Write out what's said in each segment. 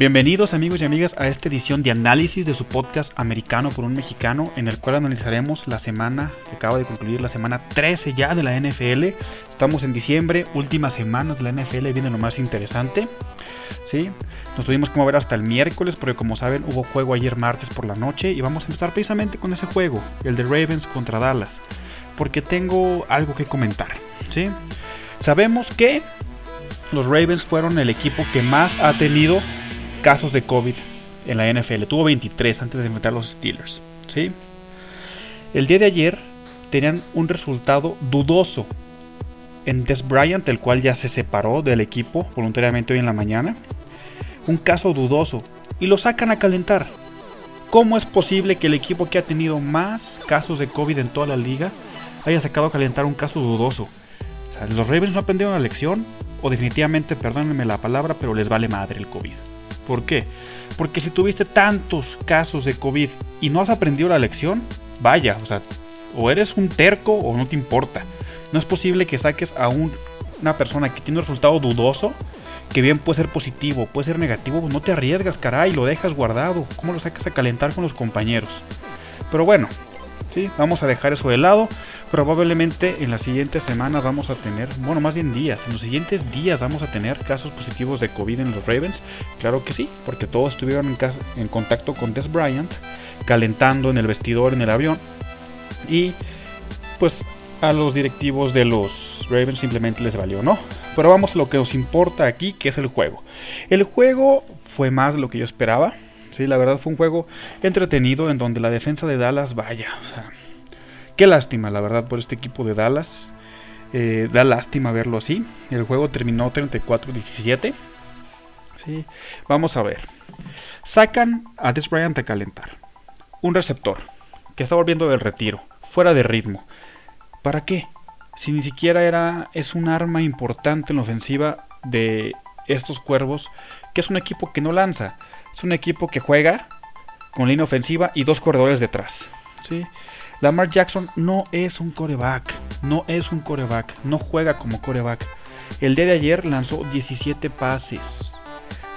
Bienvenidos amigos y amigas a esta edición de análisis de su podcast americano por un mexicano en el cual analizaremos la semana que acaba de concluir, la semana 13 ya de la NFL. Estamos en diciembre, últimas semanas de la NFL, viene lo más interesante. ¿sí? Nos tuvimos que mover hasta el miércoles porque como saben hubo juego ayer martes por la noche y vamos a empezar precisamente con ese juego, el de Ravens contra Dallas, porque tengo algo que comentar. ¿sí? Sabemos que los Ravens fueron el equipo que más ha tenido casos de COVID en la NFL. Tuvo 23 antes de enfrentar a los Steelers. ¿sí? El día de ayer tenían un resultado dudoso en Des Bryant, el cual ya se separó del equipo voluntariamente hoy en la mañana. Un caso dudoso. Y lo sacan a calentar. ¿Cómo es posible que el equipo que ha tenido más casos de COVID en toda la liga haya sacado a calentar un caso dudoso? los Ravens no aprendieron la lección o definitivamente, perdónenme la palabra, pero les vale madre el COVID. ¿Por qué? Porque si tuviste tantos casos de COVID y no has aprendido la lección, vaya, o sea, o eres un terco o no te importa. No es posible que saques a una persona que tiene un resultado dudoso, que bien puede ser positivo, puede ser negativo, pues no te arriesgas, caray, lo dejas guardado. ¿Cómo lo sacas a calentar con los compañeros? Pero bueno, sí, vamos a dejar eso de lado. Probablemente en las siguientes semanas vamos a tener, bueno, más bien días, en los siguientes días vamos a tener casos positivos de COVID en los Ravens. Claro que sí, porque todos estuvieron en, contacto con Des Bryant, calentando en el vestidor, en el avión. Y pues a los directivos de los Ravens simplemente les valió, ¿no? Pero vamos a lo que nos importa aquí, que es el juego. El juego fue más de lo que yo esperaba. Sí, la verdad fue un juego entretenido en donde la defensa de Dallas, vaya, o sea, Qué lástima, la verdad, por este equipo de Dallas. Eh, da lástima verlo así. El juego terminó 34-17. Sí, vamos a ver. Sacan a Des Bryant a calentar. Un receptor que está volviendo del retiro, fuera de ritmo. ¿Para qué? Si ni siquiera era es un arma importante en la ofensiva de estos cuervos, que es un equipo que no lanza, es un equipo que juega con línea ofensiva y dos corredores detrás. ¿sí? Lamar Jackson no es un coreback, no es un coreback, no juega como coreback. El día de ayer lanzó 17 pases,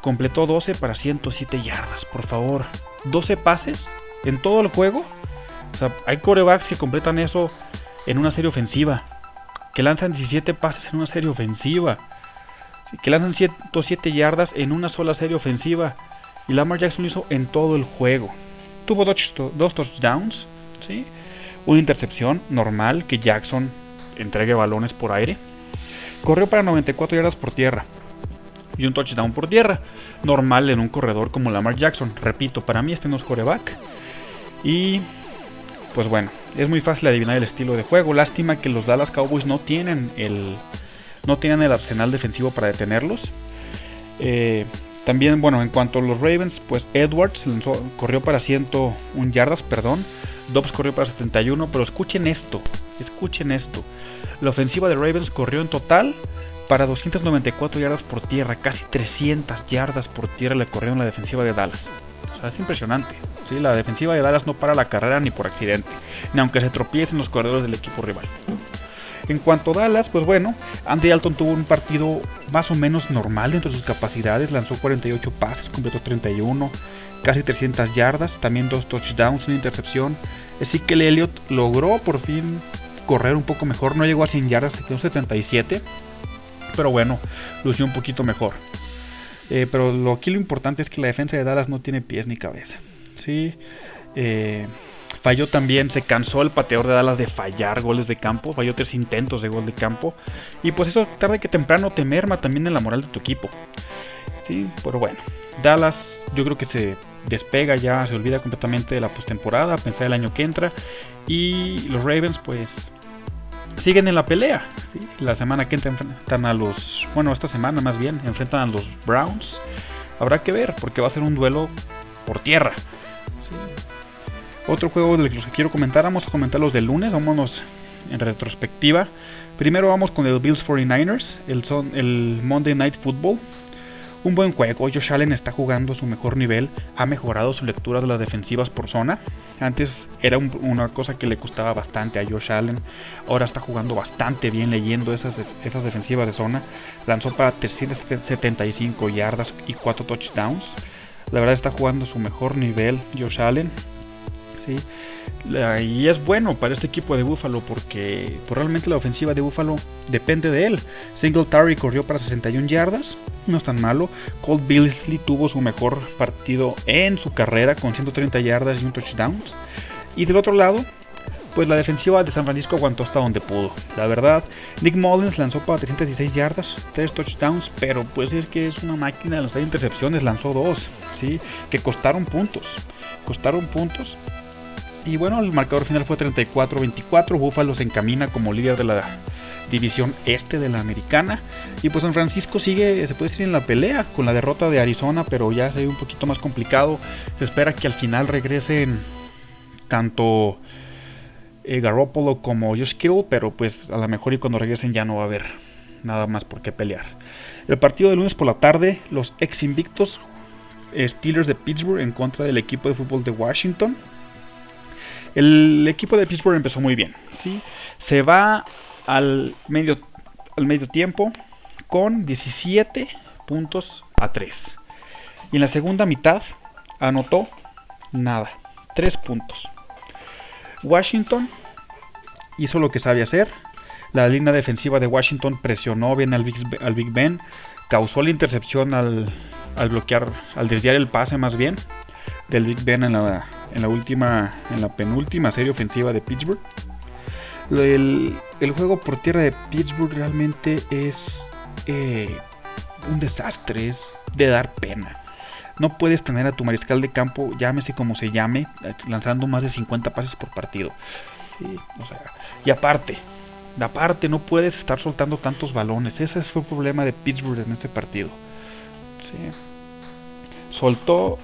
completó 12 para 107 yardas, por favor. 12 pases en todo el juego. O sea, hay corebacks que completan eso en una serie ofensiva, que lanzan 17 pases en una serie ofensiva, que lanzan 107 yardas en una sola serie ofensiva. Y Lamar Jackson lo hizo en todo el juego. Tuvo dos, dos touchdowns, ¿sí? Una intercepción normal que Jackson entregue balones por aire. Corrió para 94 yardas por tierra y un touchdown por tierra. Normal en un corredor como Lamar Jackson. Repito, para mí este no es coreback. Y pues bueno, es muy fácil adivinar el estilo de juego. Lástima que los Dallas Cowboys no tienen el, no tienen el arsenal defensivo para detenerlos. Eh, también, bueno, en cuanto a los Ravens, pues Edwards corrió para 101 yardas, perdón. Dobbs corrió para 71, pero escuchen esto, escuchen esto. La ofensiva de Ravens corrió en total para 294 yardas por tierra, casi 300 yardas por tierra le corrieron la defensiva de Dallas. O sea, es impresionante. ¿sí? La defensiva de Dallas no para la carrera ni por accidente, ni aunque se tropiecen los corredores del equipo rival. En cuanto a Dallas, pues bueno, Andy Alton tuvo un partido más o menos normal dentro de sus capacidades, lanzó 48 pases, completó 31, casi 300 yardas, también dos touchdowns, una intercepción. Así que el Elliott logró por fin correr un poco mejor, no llegó a 100 yardas, se quedó 77, pero bueno, lució un poquito mejor. Eh, pero lo, aquí lo importante es que la defensa de Dallas no tiene pies ni cabeza. ¿sí? Eh, falló también, se cansó el pateador de Dallas de fallar goles de campo, falló tres intentos de gol de campo. Y pues eso tarde que temprano te merma también en la moral de tu equipo. Sí, pero bueno, Dallas yo creo que se despega ya, se olvida completamente de la postemporada, pensar el año que entra. Y los Ravens, pues, siguen en la pelea. La semana que entra enfrentan a los. Bueno, esta semana más bien, enfrentan a los Browns. Habrá que ver, porque va a ser un duelo por tierra. Otro juego de los que quiero comentar, vamos a comentar los del lunes, vámonos en retrospectiva. Primero vamos con el Bills 49ers, el, son, el Monday Night Football. Un buen juego, Josh Allen está jugando su mejor nivel, ha mejorado su lectura de las defensivas por zona. Antes era una cosa que le costaba bastante a Josh Allen, ahora está jugando bastante bien leyendo esas, defensivas de zona. Lanzó para 375 yardas y 4 touchdowns. La verdad está jugando su mejor nivel Josh Allen. ¿sí? Y es bueno para este equipo de Buffalo porque pues, realmente la ofensiva de Buffalo depende de él. Singletary corrió para 61 yardas, no es tan malo. Colt Beasley tuvo su mejor partido en su carrera con 130 yardas y un touchdown. Y del otro lado, pues la defensiva de San Francisco aguantó hasta donde pudo. La verdad, Nick Mullins lanzó para 316 yardas, 3 touchdowns, pero pues es que es una máquina de lanzar intercepciones, lanzó 2, ¿sí? que costaron puntos. Costaron puntos y bueno, el marcador final fue 34-24. Buffalo se encamina como líder de la división este de la americana. Y pues San Francisco sigue, se puede decir, en la pelea con la derrota de Arizona, pero ya se ve un poquito más complicado. Se espera que al final regresen tanto eh, Garoppolo como Josh Kittle, pero pues a lo mejor y cuando regresen ya no va a haber nada más por qué pelear. El partido de lunes por la tarde, los ex invictos eh, Steelers de Pittsburgh en contra del equipo de fútbol de Washington. El equipo de Pittsburgh empezó muy bien. ¿sí? Se va al medio, al medio tiempo con 17 puntos a 3. Y en la segunda mitad anotó nada, 3 puntos. Washington hizo lo que sabe hacer. La línea defensiva de Washington presionó bien al Big, al Big Ben, causó la intercepción al, al bloquear, al desviar el pase más bien del Big Ben en la, en la última, en la penúltima serie ofensiva de Pittsburgh. El, juego por tierra de Pittsburgh realmente es eh, un desastre, es de dar pena. No puedes tener a tu mariscal de campo, llámese como se llame, lanzando más de 50 pases por partido. y aparte, aparte no puedes estar soltando tantos balones. Ese fue el problema de Pittsburgh en ese partido. Soltó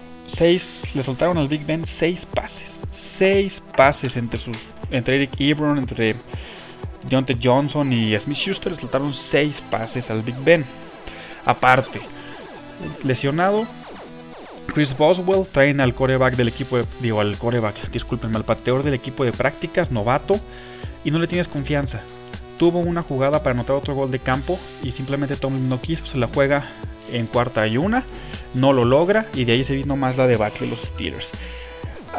le soltaron al Big Ben seis pases. Seis pases entre sus entre Eric Ebron, entre Deontay Johnson y Smith Schuster. Le soltaron seis pases al Big Ben. Aparte, lesionado, Chris Boswell traen al coreback del equipo digo al coreback, discúlpenme, al pateador del equipo de prácticas, novato, y no le tienes confianza. Tuvo una jugada para anotar otro gol de campo y simplemente Tom no quiso, se la juega en cuarta y una no lo logra y de ahí se vino más la debacle de los Steelers.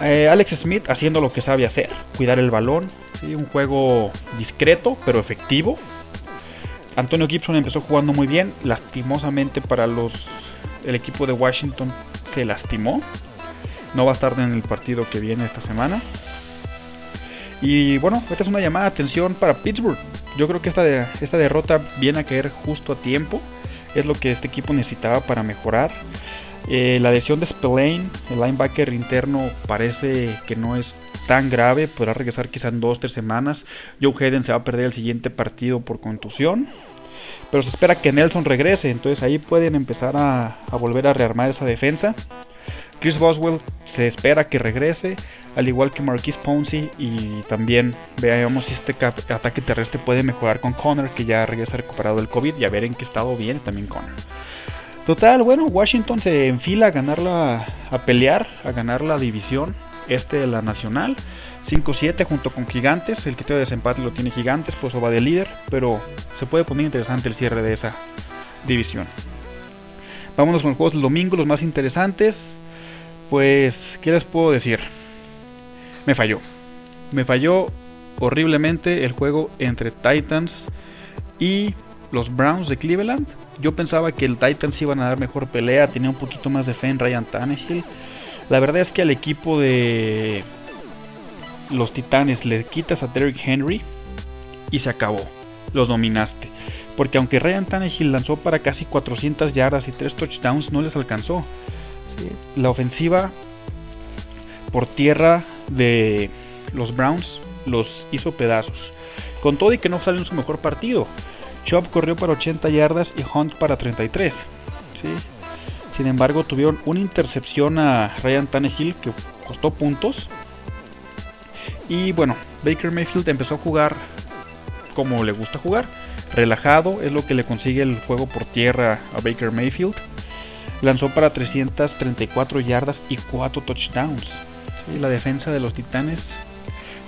Eh, Alex Smith haciendo lo que sabe hacer, cuidar el balón, un juego discreto pero efectivo. Antonio Gibson empezó jugando muy bien, lastimosamente para los el equipo de Washington se lastimó. No va a estar en el partido que viene esta semana. Y bueno, esta es una llamada de atención para Pittsburgh. Yo creo que esta, esta derrota viene a caer justo a tiempo es lo que este equipo necesitaba para mejorar. Eh, la lesión de Spillane, el linebacker interno, parece que no es tan grave, podrá regresar quizá en 2-3 semanas. Joe Hayden se va a perder el siguiente partido por contusión. Pero se espera que Nelson regrese, entonces ahí pueden empezar a, volver a rearmar esa defensa. Chris Boswell se espera que regrese, al igual que Marquis Ponzi. Y también veamos si este ataque terrestre puede mejorar con Connor, que ya regresa recuperado del COVID. Y a ver en qué estado viene también Connor. Total, bueno, Washington se enfila a ganarla, a pelear, a ganar la división este de la nacional. 5-7 junto con Gigantes. El criterio de desempate lo tiene Gigantes, pues eso va de líder. Pero se puede poner interesante el cierre de esa división. Vámonos con los juegos del domingo, los más interesantes. Pues, ¿qué les puedo decir? Me falló. Me falló horriblemente el juego entre Titans y los Browns de Cleveland. Yo pensaba que el Titans iban a dar mejor pelea, tenía un poquito más de fe en Ryan Tannehill. La verdad es que al equipo de los Titanes le quitas a Derrick Henry y se acabó. Los dominaste. Porque aunque Ryan Tannehill lanzó para casi 400 yardas y 3 touchdowns, no les alcanzó la ofensiva por tierra de los Browns los hizo pedazos. Con todo y que no salió en su mejor partido. Chop corrió para 80 yardas y Hunt para 33. Sin embargo, tuvieron una intercepción a Ryan Tannehill que costó puntos. Y bueno, Baker Mayfield empezó a jugar como le gusta jugar. Relajado es lo que le consigue el juego por tierra a Baker Mayfield. Lanzó para 334 yardas y 4 touchdowns. la defensa de los Titanes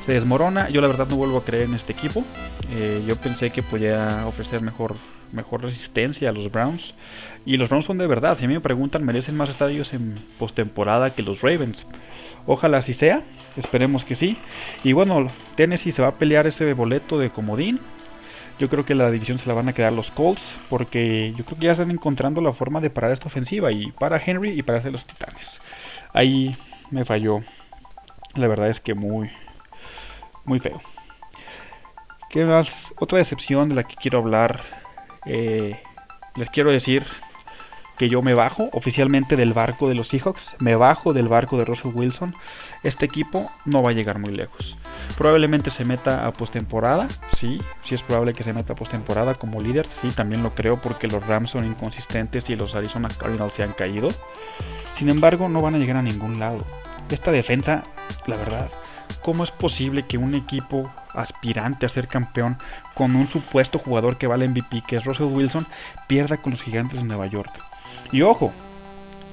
se desmorona. Yo la verdad no vuelvo a creer en este equipo. Eh, yo pensé que podía ofrecer mejor mejor resistencia a los Browns. Y los Browns son de verdad. Si a mí me preguntan, merecen más estadios en postemporada que los Ravens. Ojalá así sea. Esperemos que sí. Y bueno, Tennessee se va a pelear ese boleto de comodín. Yo creo que la división se la van a quedar los Colts. Porque yo creo que ya están encontrando la forma de parar esta ofensiva. Y para Henry y para hacer los Titanes. Ahí me falló. La verdad es que muy, muy feo. ¿Qué más? Otra decepción de la que quiero hablar. Eh, les quiero decir que yo me bajo oficialmente del barco de los Seahawks. Me bajo del barco de Russell Wilson. Este equipo no va a llegar muy lejos. Probablemente se meta a postemporada. Sí, sí es probable que se meta a postemporada como líder. Sí, también lo creo porque los Rams son inconsistentes y los Arizona Cardinals se han caído. Sin embargo, no van a llegar a ningún lado. Esta defensa, la verdad, ¿cómo es posible que un equipo aspirante a ser campeón con un supuesto jugador que vale MVP, que es Russell Wilson, pierda con los gigantes de Nueva York? Y ojo,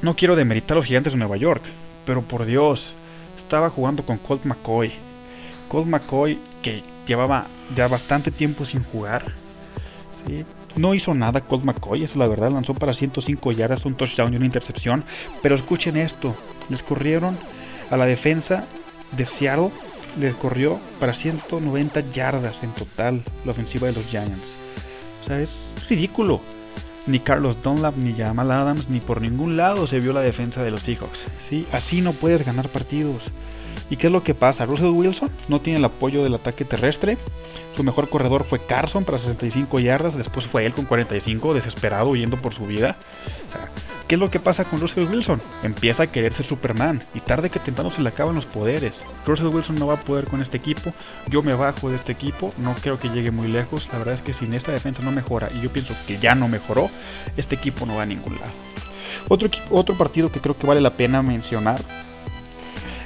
no quiero demeritar a los gigantes de Nueva York, pero por Dios, estaba jugando con Colt McCoy. Colt McCoy que llevaba ya bastante tiempo sin jugar. No hizo nada Colt McCoy, es la verdad, lanzó para 105 yardas, un touchdown y una intercepción. Pero escuchen esto, les corrieron a la defensa de Seattle les corrió para 190 yardas en total la ofensiva de los Giants. O sea, es ridículo. Ni Carlos Dunlap, ni Jamal Adams, ni por ningún lado se vio la defensa de los Seahawks. ¿sí? Así no puedes ganar partidos. ¿Y qué es lo que pasa? Russell Wilson no tiene el apoyo del ataque terrestre. Su mejor corredor fue Carson para 65 yardas. Después fue él con 45, desesperado, huyendo por su vida. ¿Qué es lo que pasa con Russell Wilson? Empieza a querer ser Superman y tarde que temprano se le acaban los poderes. Russell Wilson no va a poder con este equipo. Yo me bajo de este equipo. No creo que llegue muy lejos. La verdad es que sin esta defensa no mejora y yo pienso que ya no mejoró, este equipo no va a ningún lado. Otro, otro partido que creo que vale la pena mencionar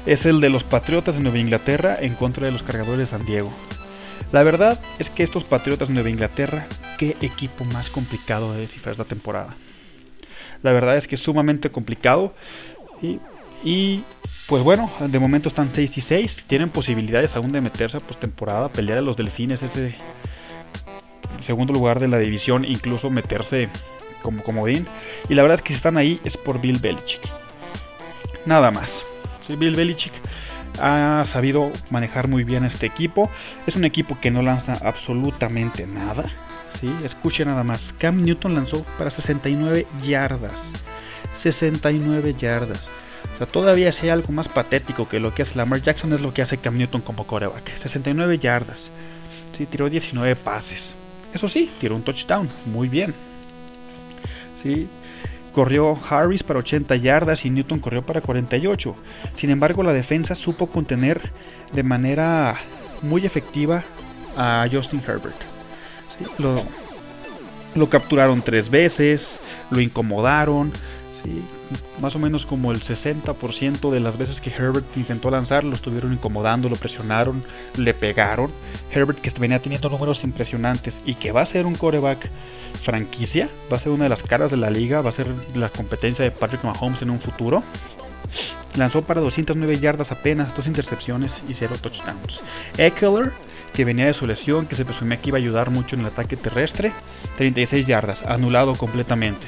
es el de los Patriotas de Nueva Inglaterra en contra de los Cargadores de San Diego. La verdad es que estos Patriotas de Nueva Inglaterra, qué equipo más complicado de descifrar esta temporada. La verdad es que es sumamente complicado. Y, pues bueno, de momento están 6 y 6. Tienen posibilidades aún de meterse a postemporada, pelear a los delfines, ese segundo lugar de la división, incluso meterse como comodín. Y la verdad es que si están ahí es por Bill Belichick. Nada más. Bill Belichick ha sabido manejar muy bien este equipo. Es un equipo que no lanza absolutamente nada. Escuche nada más. Cam Newton lanzó para 69 yardas. 69 yardas. O sea, todavía si hay algo más patético que lo que hace Lamar Jackson es lo que hace Cam Newton como coreback. 69 yardas. Sí, tiró 19 pases. Eso sí, tiró un touchdown. Muy bien. Sí, corrió Harris para 80 yardas y Newton corrió para 48. Sin embargo, la defensa supo contener de manera muy efectiva a Justin Herbert. Lo, capturaron tres veces, lo incomodaron, más o menos como el 60% de las veces que Herbert intentó lanzar lo estuvieron incomodando, lo presionaron, le pegaron. Herbert que venía teniendo números impresionantes y que va a ser un coreback franquicia, va a ser una de las caras de la liga, va a ser la competencia de Patrick Mahomes en un futuro. Lanzó para 209 yardas apenas, dos intercepciones y cero touchdowns. Eckler que venía de su lesión, que se presumía que iba a ayudar mucho en el ataque terrestre. 36 yardas, anulado completamente.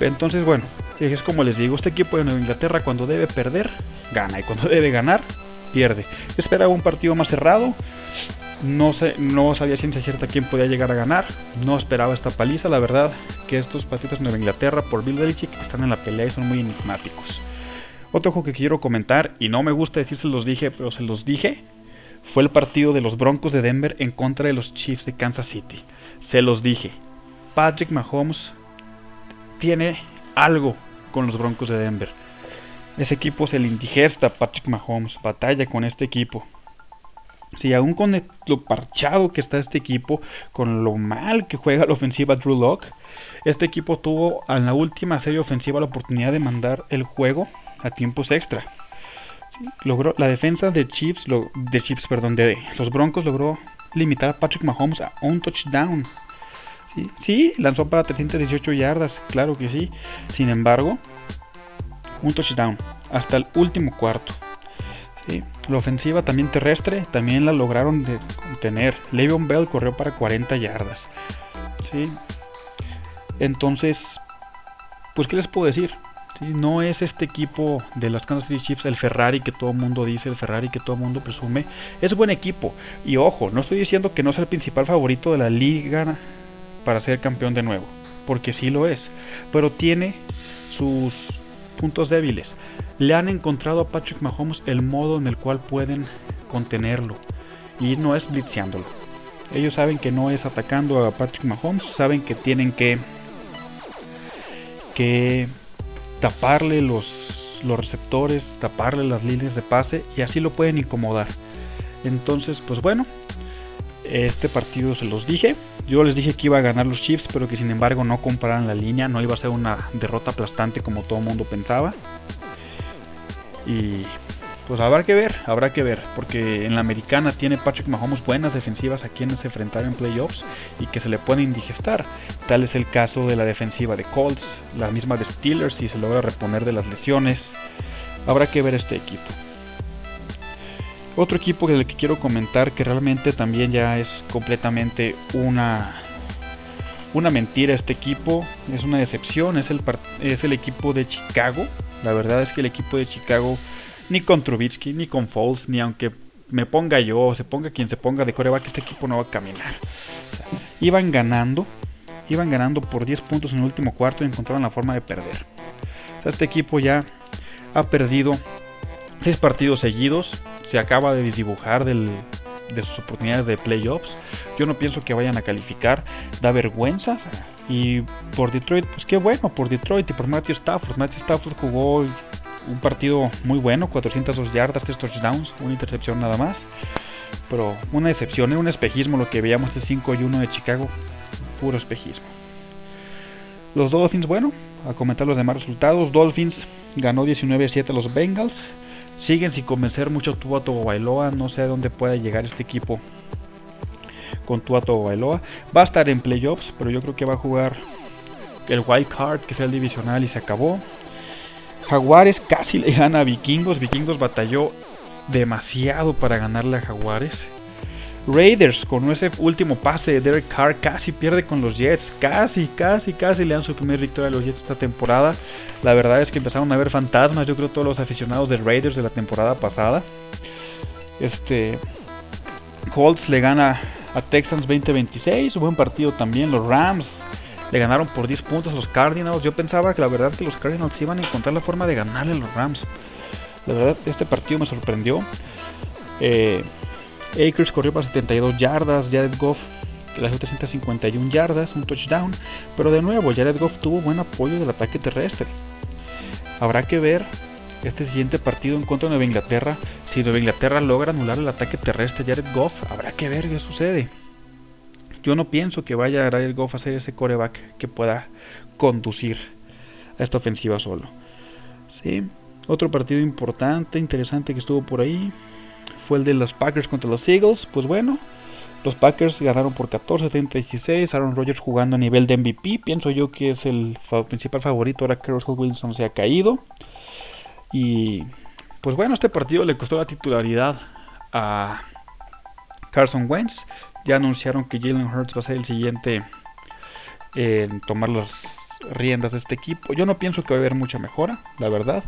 Entonces, bueno, es como les digo, este equipo de Nueva Inglaterra cuando debe perder, gana. Y cuando debe ganar, pierde. esperaba un partido más cerrado. No, sé, no sabía ciencia cierta quién podía llegar a ganar. No esperaba esta paliza. La verdad que estos partidos de Nueva Inglaterra por Bill Belichick están en la pelea y son muy enigmáticos. Otro juego que quiero comentar, y no me gusta decir se los dije, pero se los dije, fue el partido de los Broncos de Denver en contra de los Chiefs de Kansas City. Se los dije, Patrick Mahomes tiene algo con los Broncos de Denver. Ese equipo se le indigesta Patrick Mahomes, batalla con este equipo. Si aún con lo parchado que está este equipo, con lo mal que juega la ofensiva Drew Lock, este equipo tuvo en la última serie ofensiva la oportunidad de mandar el juego a tiempos extra logró la defensa de Chiefs, de Chiefs, perdón, de los Broncos logró limitar a Patrick Mahomes a un touchdown. Sí, lanzó para 318 yardas, claro que sí. Sin embargo, un touchdown hasta el último cuarto. La ofensiva también terrestre también la lograron de contener. Le'Veon Bell corrió para 40 yardas. Entonces, pues, ¿qué les puedo decir? No es este equipo de los Kansas City Chiefs el Ferrari que todo el mundo dice, el Ferrari que todo el mundo presume. Es buen equipo. Y ojo, no estoy diciendo que no sea el principal favorito de la liga para ser campeón de nuevo. Porque sí lo es. Pero tiene sus puntos débiles. Le han encontrado a Patrick Mahomes el modo en el cual pueden contenerlo. Y no es blitzeándolo. Ellos saben que no es atacando a Patrick Mahomes. Saben que tienen que... Que taparle los, los receptores, taparle las líneas de pase y así lo pueden incomodar. Entonces, pues bueno, este partido se los dije. Yo les dije que iba a ganar los Chiefs, pero que sin embargo no compraran la línea, no iba a ser una derrota aplastante como todo el mundo pensaba. Y pues habrá que ver, habrá que ver, porque en la americana tiene Patrick Mahomes buenas defensivas a quienes se enfrentar en playoffs y que se le pueden indigestar. Tal es el caso de la defensiva de Colts, la misma de Steelers si se logra reponer de las lesiones. Habrá que ver este equipo. Otro equipo del que quiero comentar que realmente también ya es completamente una una mentira este equipo, es una decepción, es el, es el equipo de Chicago. La verdad es que el equipo de Chicago ni con Trubitsky, ni con Foles, ni aunque me ponga yo o se ponga quien se ponga de coreback, este equipo no va a caminar. iban ganando, iban ganando por 10 puntos en el último cuarto y encontraron la forma de perder. este equipo ya ha perdido 6 partidos seguidos, se acaba de desdibujar de sus oportunidades de playoffs. Yo no pienso que vayan a calificar, da vergüenza. Y por Detroit, pues qué bueno, por Detroit y por Matthew Stafford. Matthew Stafford jugó un partido muy bueno, 402 yardas, 3 touchdowns, una intercepción nada más. Pero una excepción, un espejismo lo que veíamos de 5 y 1 de Chicago, puro espejismo. Los Dolphins, bueno, a comentar los demás resultados. Dolphins ganó 19-7 a los Bengals. Siguen sin convencer mucho Tua Bailoa. No sé a dónde puede llegar este equipo con Tua Bailoa. Va a estar en playoffs, pero yo creo que va a jugar el wild card, que es el divisional, y se acabó. Jaguares casi le gana a Vikingos. Vikingos batalló demasiado para ganarle a Jaguares. Raiders con ese último pase de Derek Carr casi pierde con los Jets. Casi, casi, casi le dan su primer victoria a los Jets esta temporada. La verdad es que empezaron a ver fantasmas. Yo creo todos los aficionados de Raiders de la temporada pasada. Este. Colts le gana a Texans 20-26. Buen partido también. Los Rams le ganaron por 10 puntos a los Cardinals. Yo pensaba que la verdad que los Cardinals iban a encontrar la forma de ganarle a los Rams. La verdad, este partido me sorprendió. Eh, Akers corrió para 72 yardas, Jared Goff las 351 yardas, un touchdown. Pero de nuevo, Jared Goff tuvo buen apoyo del ataque terrestre. Habrá que ver este siguiente partido en contra de Nueva Inglaterra. Si Nueva Inglaterra logra anular el ataque terrestre Jared Goff, habrá que ver qué sucede. Yo no pienso que vaya a el Goff a ser ese coreback que pueda conducir a esta ofensiva solo. Sí, otro partido importante, interesante que estuvo por ahí fue el de los Packers contra los Eagles. Pues bueno, los Packers ganaron por 14-36. Aaron Rodgers jugando a nivel de MVP. Pienso yo que es el principal favorito ahora que Russell Wilson se ha caído. Y pues bueno, este partido le costó la titularidad a Carson Wentz. Ya anunciaron que Jalen Hurts va a ser el siguiente en tomar las riendas de este equipo. Yo no pienso que va a haber mucha mejora, la verdad.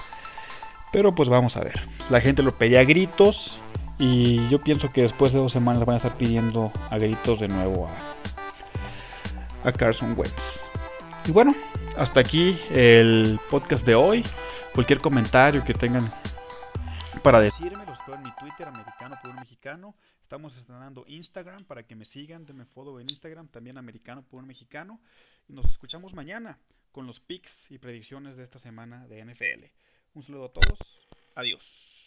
Pero pues vamos a ver. La gente lo pedía a gritos. Y yo pienso que después de dos semanas van a estar pidiendo a gritos de nuevo a, a Carson Wentz. Y bueno, hasta aquí el podcast de hoy. Cualquier comentario que tengan para decirme, los en mi Twitter, americano por mexicano. Estamos estrenando Instagram para que me sigan, denme follow en Instagram, también americano por un mexicano. Y nos escuchamos mañana con los picks y predicciones de esta semana de NFL. Un saludo a todos. Adiós.